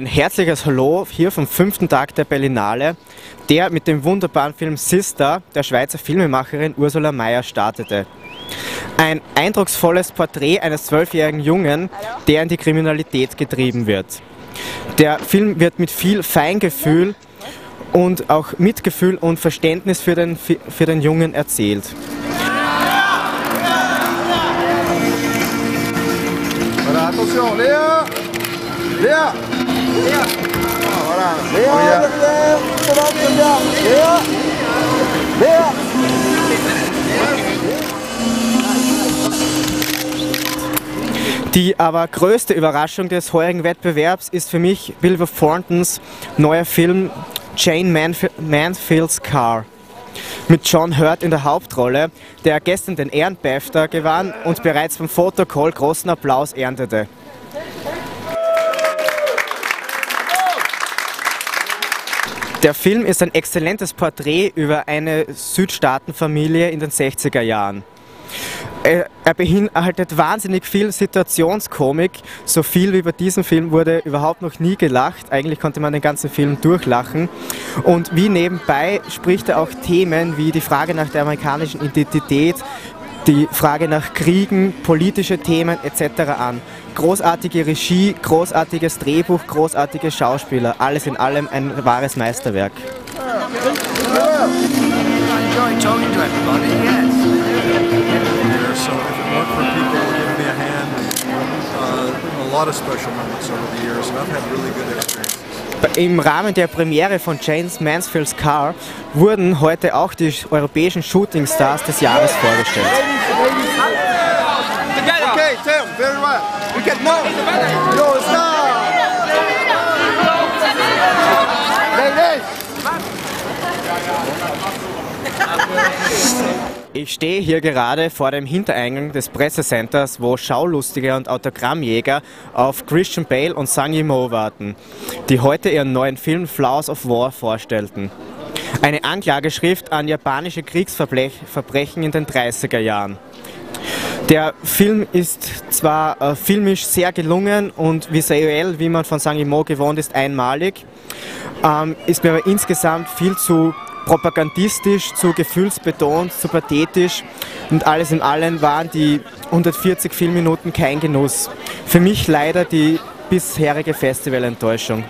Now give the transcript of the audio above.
herzliches Hallo hier vom fünften Tag der Berlinale, der mit dem wunderbaren Film Sister der Schweizer Filmemacherin Ursula Mayer startete. Ein eindrucksvolles Porträt eines zwölfjährigen Jungen, der in die Kriminalität getrieben wird. Der Film wird mit viel Feingefühl und auch Mitgefühl und Verständnis für den, für den Jungen erzählt. Attention, Léa Léa Léa voilà. Léa, Léa, Léa, Léa. Die aber größte Überraschung des heurigen Wettbewerbs ist für mich Bill Thorntons neuer Film Jane Manf Mansfield's Car mit John Hurt in der Hauptrolle, der gestern den Ehrenbafta gewann und bereits vom Fotocall großen Applaus erntete. Der Film ist ein exzellentes Porträt über eine Südstaatenfamilie in den 60er Jahren. Er, er beinhaltet wahnsinnig viel Situationskomik. So viel wie bei diesem Film wurde überhaupt noch nie gelacht. Eigentlich konnte man den ganzen Film durchlachen. Und wie nebenbei spricht er auch Themen wie die Frage nach der amerikanischen Identität, die Frage nach Kriegen, politische Themen etc. an. Großartige Regie, großartiges Drehbuch, großartige Schauspieler. Alles in allem ein wahres Meisterwerk. Im Rahmen der Premiere von James Mansfield's Car wurden heute auch die europäischen Shooting Stars des Jahres vorgestellt. Okay, Tim, very well. We get no, no, it's not. Ladies. Ich stehe hier gerade vor dem Hintereingang des Pressecenters, wo Schaulustige und Autogrammjäger auf Christian Bale und Sang Yimou warten, die heute ihren neuen Film Flowers of War vorstellten. Eine Anklageschrift an japanische Kriegsverbrechen in den 30er Jahren. Der Film ist zwar äh, filmisch sehr gelungen und visuell, wie man von Sang Yimou gewohnt ist, einmalig, ähm, ist mir aber insgesamt viel zu propagandistisch, zu gefühlsbetont, zu pathetisch und alles in allem waren die 140 Filmminuten kein Genuss. Für mich leider die bisherige Festivalenttäuschung.